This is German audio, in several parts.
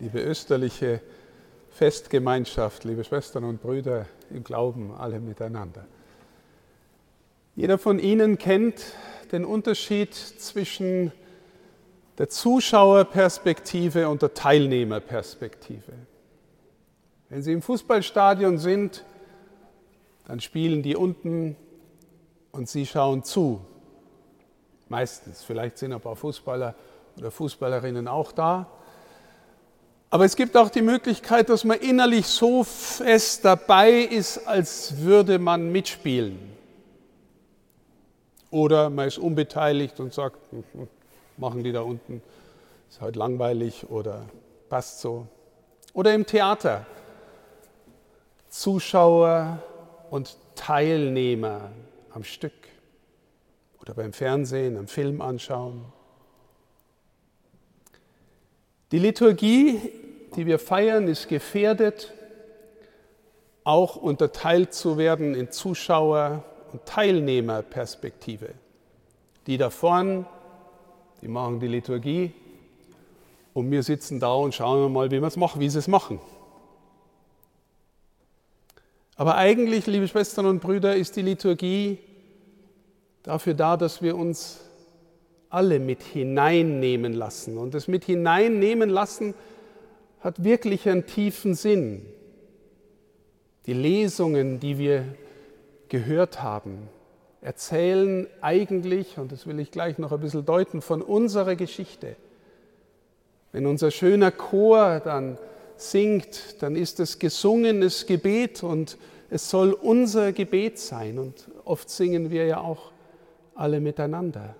liebe österliche Festgemeinschaft, liebe Schwestern und Brüder im Glauben, alle miteinander. Jeder von Ihnen kennt den Unterschied zwischen der Zuschauerperspektive und der Teilnehmerperspektive. Wenn Sie im Fußballstadion sind, dann spielen die unten und Sie schauen zu. Meistens. Vielleicht sind ein paar Fußballer oder Fußballerinnen auch da. Aber es gibt auch die Möglichkeit, dass man innerlich so fest dabei ist, als würde man mitspielen. Oder man ist unbeteiligt und sagt, hm, hm, machen die da unten, ist halt langweilig oder passt so. Oder im Theater, Zuschauer und Teilnehmer am Stück. Oder beim Fernsehen, am Film anschauen. Die Liturgie, die wir feiern, ist gefährdet, auch unterteilt zu werden in Zuschauer- und Teilnehmerperspektive. Die da vorn, die machen die Liturgie und wir sitzen da und schauen mal, wie, machen, wie sie es machen. Aber eigentlich, liebe Schwestern und Brüder, ist die Liturgie dafür da, dass wir uns alle mit hineinnehmen lassen. Und das mit hineinnehmen lassen hat wirklich einen tiefen Sinn. Die Lesungen, die wir gehört haben, erzählen eigentlich, und das will ich gleich noch ein bisschen deuten, von unserer Geschichte. Wenn unser schöner Chor dann singt, dann ist es gesungenes Gebet und es soll unser Gebet sein. Und oft singen wir ja auch alle miteinander.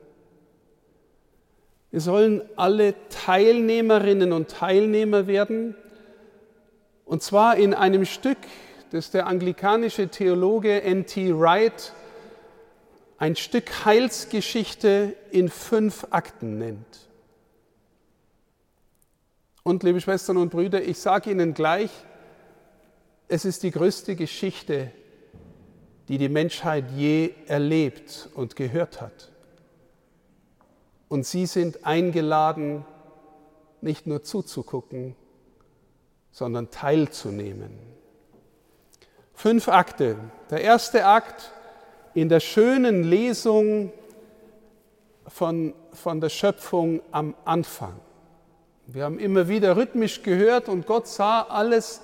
Wir sollen alle Teilnehmerinnen und Teilnehmer werden, und zwar in einem Stück, das der anglikanische Theologe N.T. Wright ein Stück Heilsgeschichte in fünf Akten nennt. Und liebe Schwestern und Brüder, ich sage Ihnen gleich, es ist die größte Geschichte, die die Menschheit je erlebt und gehört hat. Und Sie sind eingeladen, nicht nur zuzugucken, sondern teilzunehmen. Fünf Akte. Der erste Akt in der schönen Lesung von, von der Schöpfung am Anfang. Wir haben immer wieder rhythmisch gehört und Gott sah alles,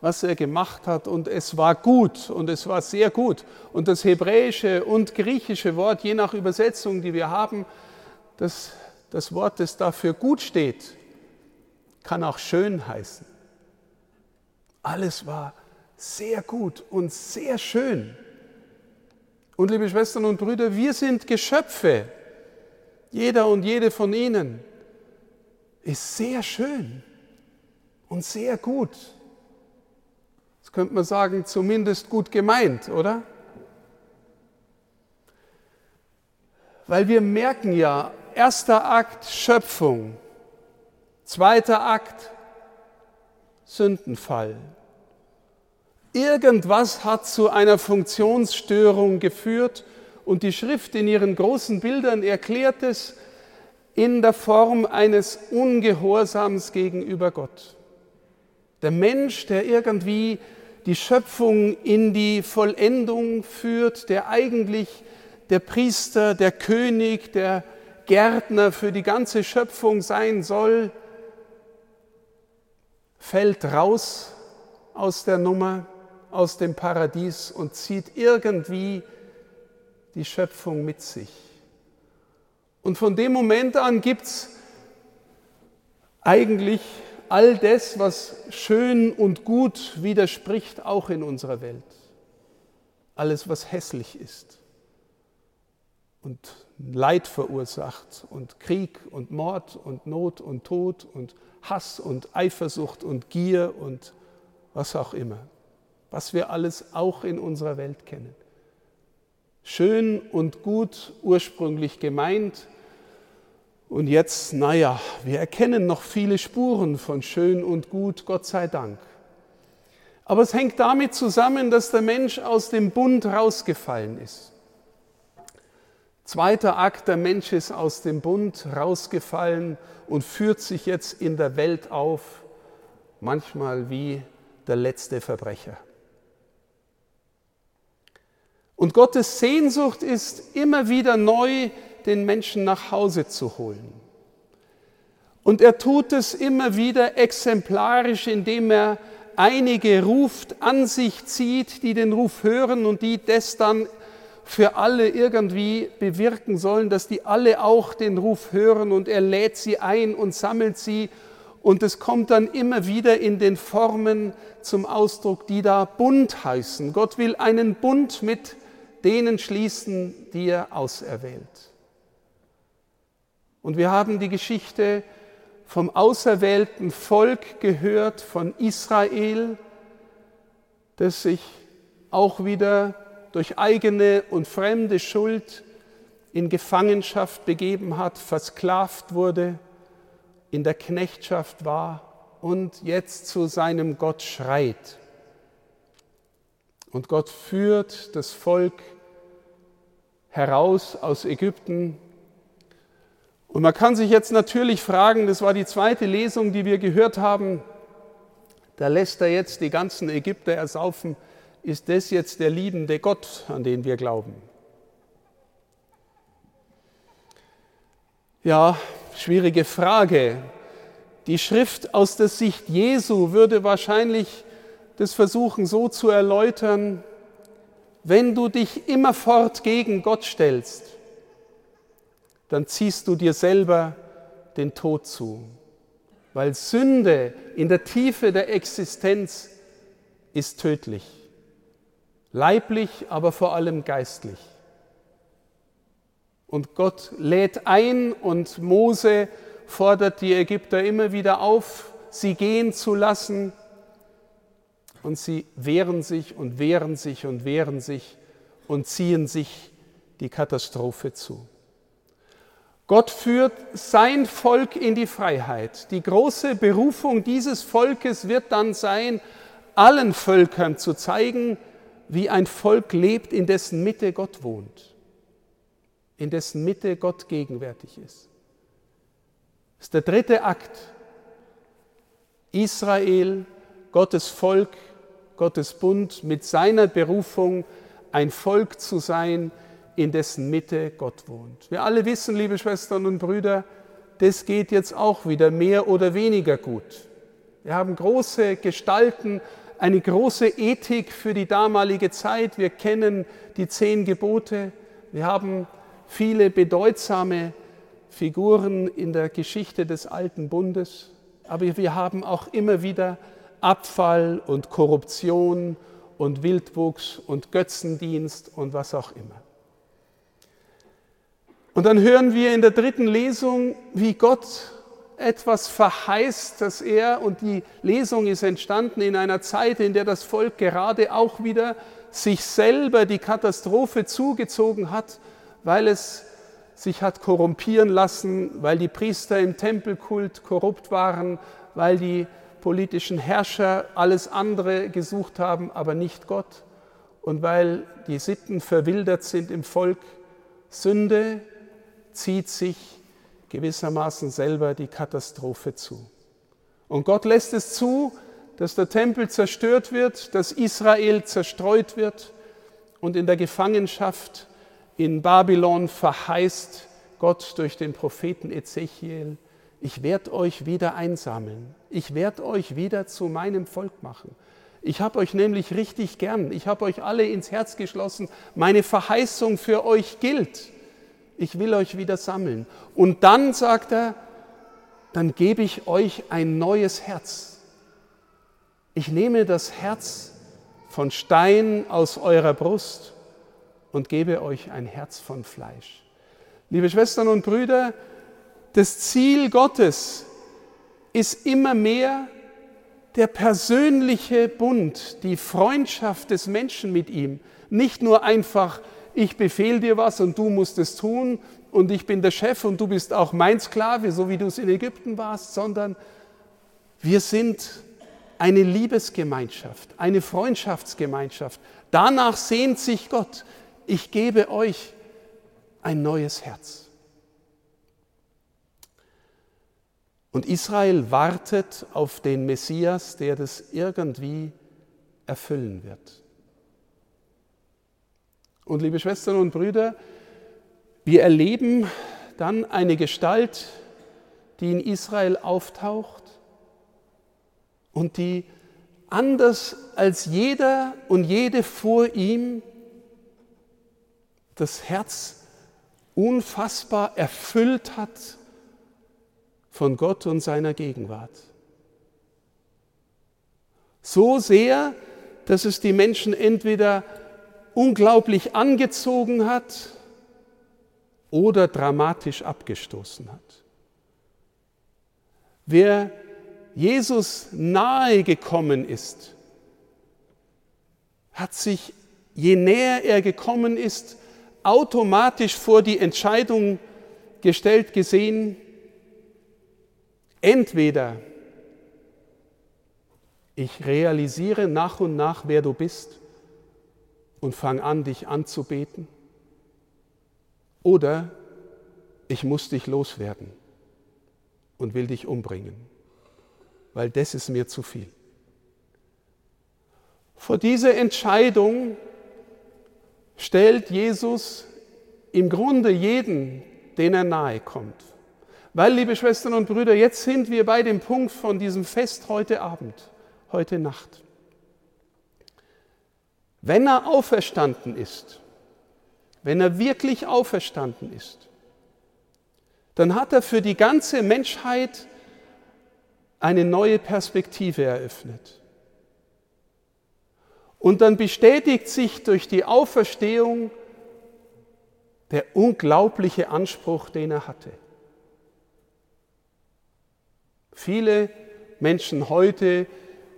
was er gemacht hat und es war gut und es war sehr gut. Und das hebräische und griechische Wort, je nach Übersetzung, die wir haben, das, das Wort, das dafür gut steht, kann auch schön heißen. Alles war sehr gut und sehr schön. Und liebe Schwestern und Brüder, wir sind Geschöpfe. Jeder und jede von ihnen ist sehr schön und sehr gut. Das könnte man sagen, zumindest gut gemeint, oder? Weil wir merken ja, erster Akt Schöpfung, zweiter Akt Sündenfall. Irgendwas hat zu einer Funktionsstörung geführt und die Schrift in ihren großen Bildern erklärt es in der Form eines Ungehorsams gegenüber Gott. Der Mensch, der irgendwie die Schöpfung in die Vollendung führt, der eigentlich der Priester, der König, der Gärtner für die ganze Schöpfung sein soll, fällt raus aus der Nummer, aus dem Paradies und zieht irgendwie die Schöpfung mit sich. Und von dem Moment an gibt es eigentlich all das, was schön und gut widerspricht, auch in unserer Welt. Alles, was hässlich ist und Leid verursacht und Krieg und Mord und Not und Tod und Hass und Eifersucht und Gier und was auch immer, was wir alles auch in unserer Welt kennen. Schön und gut ursprünglich gemeint und jetzt, naja, wir erkennen noch viele Spuren von schön und gut, Gott sei Dank. Aber es hängt damit zusammen, dass der Mensch aus dem Bund rausgefallen ist. Zweiter Akt, der Mensch ist aus dem Bund rausgefallen und führt sich jetzt in der Welt auf manchmal wie der letzte Verbrecher. Und Gottes Sehnsucht ist immer wieder neu, den Menschen nach Hause zu holen. Und er tut es immer wieder exemplarisch, indem er einige ruft, an sich zieht, die den Ruf hören und die das dann für alle irgendwie bewirken sollen, dass die alle auch den Ruf hören und er lädt sie ein und sammelt sie und es kommt dann immer wieder in den Formen zum Ausdruck, die da Bund heißen. Gott will einen Bund mit denen schließen, die er auserwählt. Und wir haben die Geschichte vom auserwählten Volk gehört, von Israel, das sich auch wieder durch eigene und fremde Schuld in Gefangenschaft begeben hat, versklavt wurde in der Knechtschaft war und jetzt zu seinem Gott schreit. Und Gott führt das Volk heraus aus Ägypten. Und man kann sich jetzt natürlich fragen, das war die zweite Lesung, die wir gehört haben, da lässt er jetzt die ganzen Ägypter ersaufen. Ist das jetzt der liebende Gott, an den wir glauben? Ja, schwierige Frage. Die Schrift aus der Sicht Jesu würde wahrscheinlich das versuchen so zu erläutern, wenn du dich immerfort gegen Gott stellst, dann ziehst du dir selber den Tod zu, weil Sünde in der Tiefe der Existenz ist tödlich, leiblich, aber vor allem geistlich. Und Gott lädt ein und Mose fordert die Ägypter immer wieder auf, sie gehen zu lassen. Und sie wehren sich und wehren sich und wehren sich und ziehen sich die Katastrophe zu. Gott führt sein Volk in die Freiheit. Die große Berufung dieses Volkes wird dann sein, allen Völkern zu zeigen, wie ein Volk lebt, in dessen Mitte Gott wohnt in dessen Mitte Gott gegenwärtig ist. Das ist der dritte Akt. Israel, Gottes Volk, Gottes Bund mit seiner Berufung, ein Volk zu sein, in dessen Mitte Gott wohnt. Wir alle wissen, liebe Schwestern und Brüder, das geht jetzt auch wieder mehr oder weniger gut. Wir haben große Gestalten, eine große Ethik für die damalige Zeit. Wir kennen die zehn Gebote. Wir haben viele bedeutsame Figuren in der Geschichte des alten Bundes, aber wir haben auch immer wieder Abfall und Korruption und Wildwuchs und Götzendienst und was auch immer. Und dann hören wir in der dritten Lesung, wie Gott etwas verheißt, dass er, und die Lesung ist entstanden in einer Zeit, in der das Volk gerade auch wieder sich selber die Katastrophe zugezogen hat weil es sich hat korrumpieren lassen, weil die Priester im Tempelkult korrupt waren, weil die politischen Herrscher alles andere gesucht haben, aber nicht Gott und weil die Sitten verwildert sind im Volk. Sünde zieht sich gewissermaßen selber die Katastrophe zu. Und Gott lässt es zu, dass der Tempel zerstört wird, dass Israel zerstreut wird und in der Gefangenschaft in Babylon verheißt Gott durch den Propheten Ezechiel, ich werde euch wieder einsammeln, ich werde euch wieder zu meinem Volk machen. Ich habe euch nämlich richtig gern, ich habe euch alle ins Herz geschlossen, meine Verheißung für euch gilt. Ich will euch wieder sammeln. Und dann sagt er, dann gebe ich euch ein neues Herz. Ich nehme das Herz von Stein aus eurer Brust und gebe euch ein Herz von Fleisch. Liebe Schwestern und Brüder, das Ziel Gottes ist immer mehr der persönliche Bund, die Freundschaft des Menschen mit ihm. Nicht nur einfach, ich befehle dir was und du musst es tun und ich bin der Chef und du bist auch mein Sklave, so wie du es in Ägypten warst, sondern wir sind eine Liebesgemeinschaft, eine Freundschaftsgemeinschaft. Danach sehnt sich Gott ich gebe euch ein neues Herz. Und Israel wartet auf den Messias, der das irgendwie erfüllen wird. Und liebe Schwestern und Brüder, wir erleben dann eine Gestalt, die in Israel auftaucht und die anders als jeder und jede vor ihm das Herz unfassbar erfüllt hat von Gott und seiner Gegenwart. So sehr, dass es die Menschen entweder unglaublich angezogen hat oder dramatisch abgestoßen hat. Wer Jesus nahe gekommen ist, hat sich, je näher er gekommen ist, automatisch vor die Entscheidung gestellt gesehen, Entweder ich realisiere nach und nach, wer du bist und fange an, dich anzubeten, oder ich muss dich loswerden und will dich umbringen, weil das ist mir zu viel. Vor diese Entscheidung stellt Jesus im Grunde jeden, den er nahe kommt. Weil, liebe Schwestern und Brüder, jetzt sind wir bei dem Punkt von diesem Fest heute Abend, heute Nacht. Wenn er auferstanden ist, wenn er wirklich auferstanden ist, dann hat er für die ganze Menschheit eine neue Perspektive eröffnet. Und dann bestätigt sich durch die Auferstehung der unglaubliche Anspruch, den er hatte. Viele Menschen heute,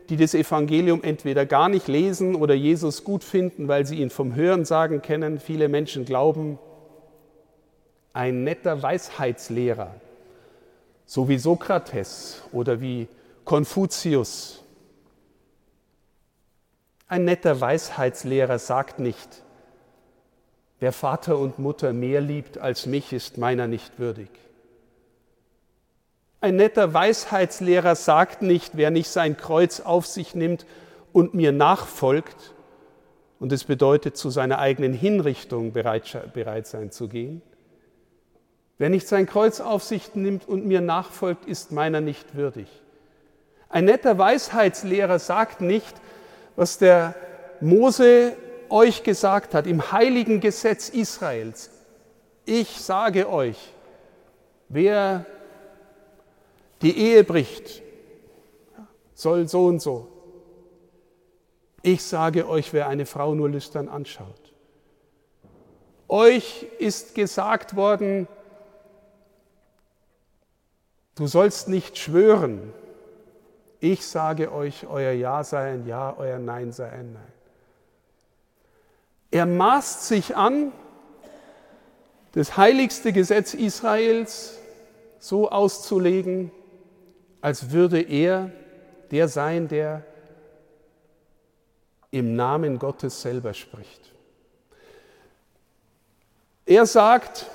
die das Evangelium entweder gar nicht lesen oder Jesus gut finden, weil sie ihn vom Hörensagen kennen, viele Menschen glauben, ein netter Weisheitslehrer, so wie Sokrates oder wie Konfuzius. Ein netter Weisheitslehrer sagt nicht, wer Vater und Mutter mehr liebt als mich, ist meiner nicht würdig. Ein netter Weisheitslehrer sagt nicht, wer nicht sein Kreuz auf sich nimmt und mir nachfolgt, und es bedeutet, zu seiner eigenen Hinrichtung bereit sein zu gehen. Wer nicht sein Kreuz auf sich nimmt und mir nachfolgt, ist meiner nicht würdig. Ein netter Weisheitslehrer sagt nicht, was der Mose euch gesagt hat im heiligen Gesetz Israels. Ich sage euch, wer die Ehe bricht, soll so und so. Ich sage euch, wer eine Frau nur lüstern anschaut. Euch ist gesagt worden, du sollst nicht schwören. Ich sage euch, euer Ja sei ein Ja, euer Nein sei ein Nein. Er maßt sich an, das heiligste Gesetz Israels so auszulegen, als würde er der sein, der im Namen Gottes selber spricht. Er sagt,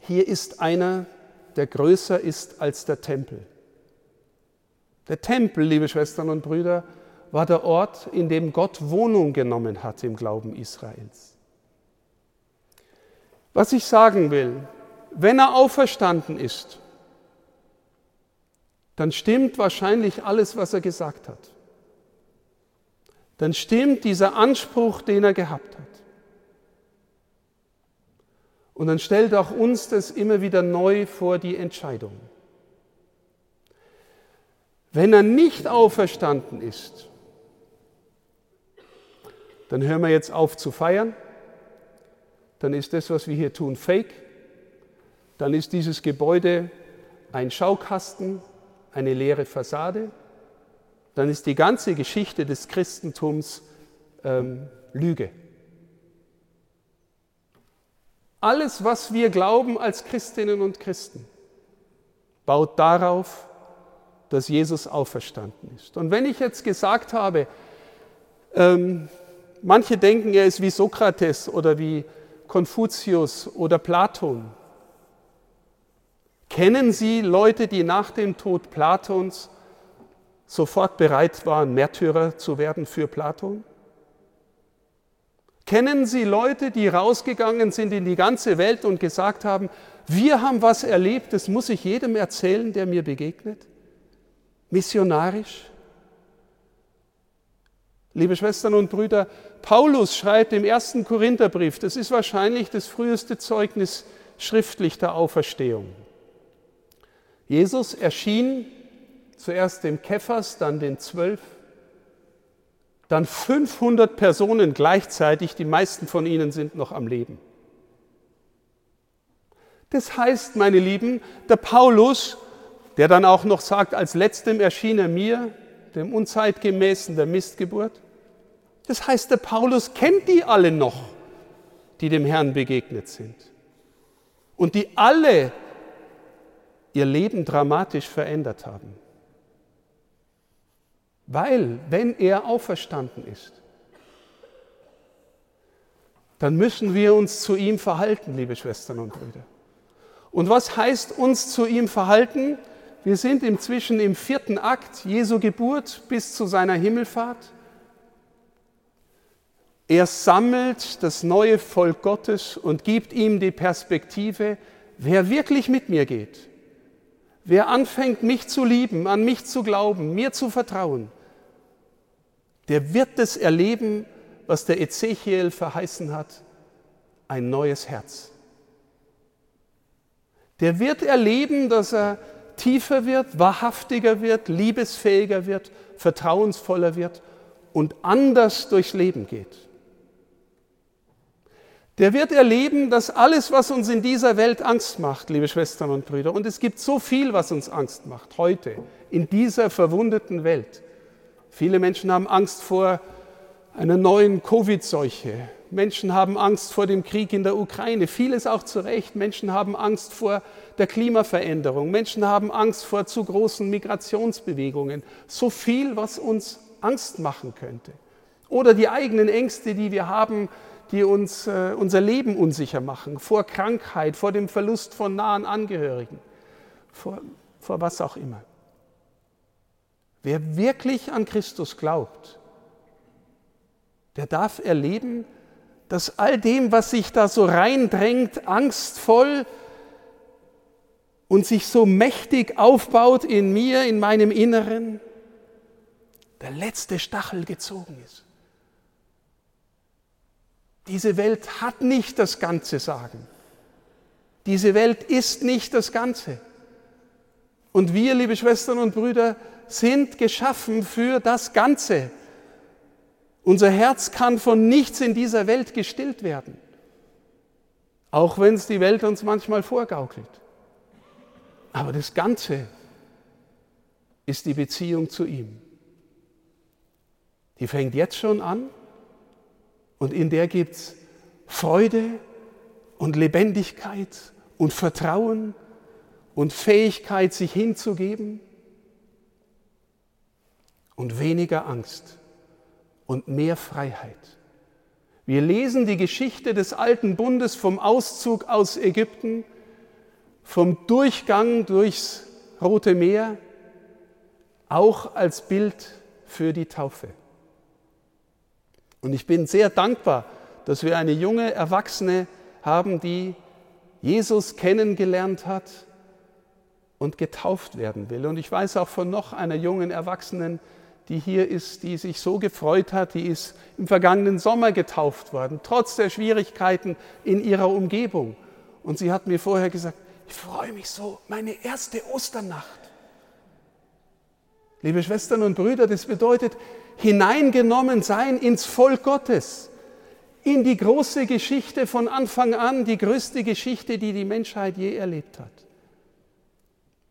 hier ist einer, der größer ist als der Tempel. Der Tempel, liebe Schwestern und Brüder, war der Ort, in dem Gott Wohnung genommen hat im Glauben Israels. Was ich sagen will, wenn er auferstanden ist, dann stimmt wahrscheinlich alles, was er gesagt hat. Dann stimmt dieser Anspruch, den er gehabt hat. Und dann stellt auch uns das immer wieder neu vor die Entscheidung. Wenn er nicht auferstanden ist, dann hören wir jetzt auf zu feiern. Dann ist das, was wir hier tun, fake. Dann ist dieses Gebäude ein Schaukasten, eine leere Fassade, dann ist die ganze Geschichte des Christentums ähm, Lüge. Alles, was wir glauben als Christinnen und Christen, baut darauf, dass Jesus auferstanden ist. Und wenn ich jetzt gesagt habe, ähm, manche denken, er ist wie Sokrates oder wie Konfuzius oder Platon, Kennen Sie Leute, die nach dem Tod Platons sofort bereit waren, Märtyrer zu werden für Platon? Kennen Sie Leute, die rausgegangen sind in die ganze Welt und gesagt haben, wir haben was erlebt, das muss ich jedem erzählen, der mir begegnet? Missionarisch? Liebe Schwestern und Brüder, Paulus schreibt im ersten Korintherbrief, das ist wahrscheinlich das früheste Zeugnis schriftlich der Auferstehung. Jesus erschien zuerst dem Kephas, dann den Zwölf, dann 500 Personen gleichzeitig, die meisten von ihnen sind noch am Leben. Das heißt, meine Lieben, der Paulus, der dann auch noch sagt, als letztem erschien er mir, dem Unzeitgemäßen der Mistgeburt, das heißt, der Paulus kennt die alle noch, die dem Herrn begegnet sind. Und die alle ihr Leben dramatisch verändert haben. Weil, wenn er auferstanden ist, dann müssen wir uns zu ihm verhalten, liebe Schwestern und Brüder. Und was heißt uns zu ihm verhalten? Wir sind inzwischen im vierten Akt Jesu Geburt bis zu seiner Himmelfahrt. Er sammelt das neue Volk Gottes und gibt ihm die Perspektive, wer wirklich mit mir geht, wer anfängt, mich zu lieben, an mich zu glauben, mir zu vertrauen, der wird das erleben, was der Ezechiel verheißen hat, ein neues Herz. Der wird erleben, dass er tiefer wird, wahrhaftiger wird, liebesfähiger wird, vertrauensvoller wird und anders durchs Leben geht der wird erleben, dass alles, was uns in dieser Welt Angst macht, liebe Schwestern und Brüder, und es gibt so viel, was uns Angst macht heute in dieser verwundeten Welt. Viele Menschen haben Angst vor einer neuen Covid-Seuche. Menschen haben Angst vor dem Krieg in der Ukraine, vieles auch zu Recht. Menschen haben Angst vor der Klimaveränderung. Menschen haben Angst vor zu großen Migrationsbewegungen. So viel, was uns Angst machen könnte. Oder die eigenen Ängste, die wir haben die uns äh, unser Leben unsicher machen, vor Krankheit, vor dem Verlust von nahen Angehörigen, vor, vor was auch immer. Wer wirklich an Christus glaubt, der darf erleben, dass all dem, was sich da so reindrängt, angstvoll und sich so mächtig aufbaut in mir, in meinem Inneren, der letzte Stachel gezogen ist. Diese Welt hat nicht das ganze Sagen. Diese Welt ist nicht das Ganze. Und wir, liebe Schwestern und Brüder, sind geschaffen für das Ganze. Unser Herz kann von nichts in dieser Welt gestillt werden, auch wenn es die Welt uns manchmal vorgaukelt. Aber das Ganze ist die Beziehung zu ihm. Die fängt jetzt schon an und in der gibt es Freude und Lebendigkeit und Vertrauen und Fähigkeit, sich hinzugeben und weniger Angst und mehr Freiheit. Wir lesen die Geschichte des alten Bundes vom Auszug aus Ägypten, vom Durchgang durchs Rote Meer, auch als Bild für die Taufe. Und ich bin sehr dankbar, dass wir eine junge Erwachsene haben, die Jesus kennengelernt hat und getauft werden will. Und ich weiß auch von noch einer jungen Erwachsenen, die hier ist, die sich so gefreut hat, die ist im vergangenen Sommer getauft worden, trotz der Schwierigkeiten in ihrer Umgebung. Und sie hat mir vorher gesagt, ich freue mich so, meine erste Osternacht. Liebe Schwestern und Brüder, das bedeutet, hineingenommen sein ins Volk Gottes, in die große Geschichte von Anfang an, die größte Geschichte, die die Menschheit je erlebt hat.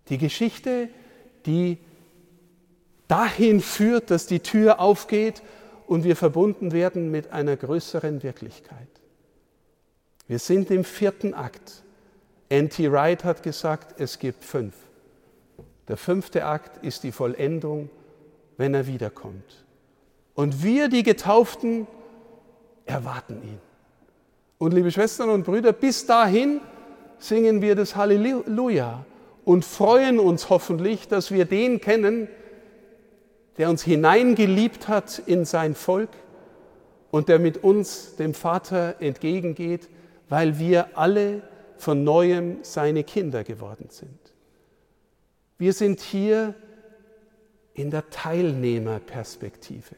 Die Geschichte, die dahin führt, dass die Tür aufgeht und wir verbunden werden mit einer größeren Wirklichkeit. Wir sind im vierten Akt. N.T. Wright hat gesagt, es gibt fünf. Der fünfte Akt ist die Vollendung, wenn er wiederkommt. Und wir, die Getauften, erwarten ihn. Und liebe Schwestern und Brüder, bis dahin singen wir das Halleluja und freuen uns hoffentlich, dass wir den kennen, der uns hineingeliebt hat in sein Volk und der mit uns dem Vater entgegengeht, weil wir alle von neuem seine Kinder geworden sind. Wir sind hier in der Teilnehmerperspektive.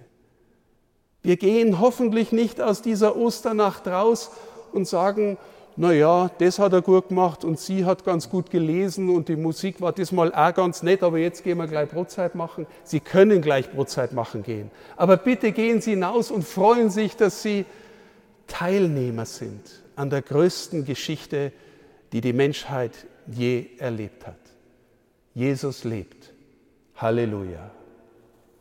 Wir gehen hoffentlich nicht aus dieser Osternacht raus und sagen, naja, das hat er gut gemacht und sie hat ganz gut gelesen und die Musik war diesmal auch ganz nett, aber jetzt gehen wir gleich Brotzeit machen. Sie können gleich Brotzeit machen gehen. Aber bitte gehen Sie hinaus und freuen sich, dass Sie Teilnehmer sind an der größten Geschichte, die die Menschheit je erlebt hat. Jesus lebt. Halleluja.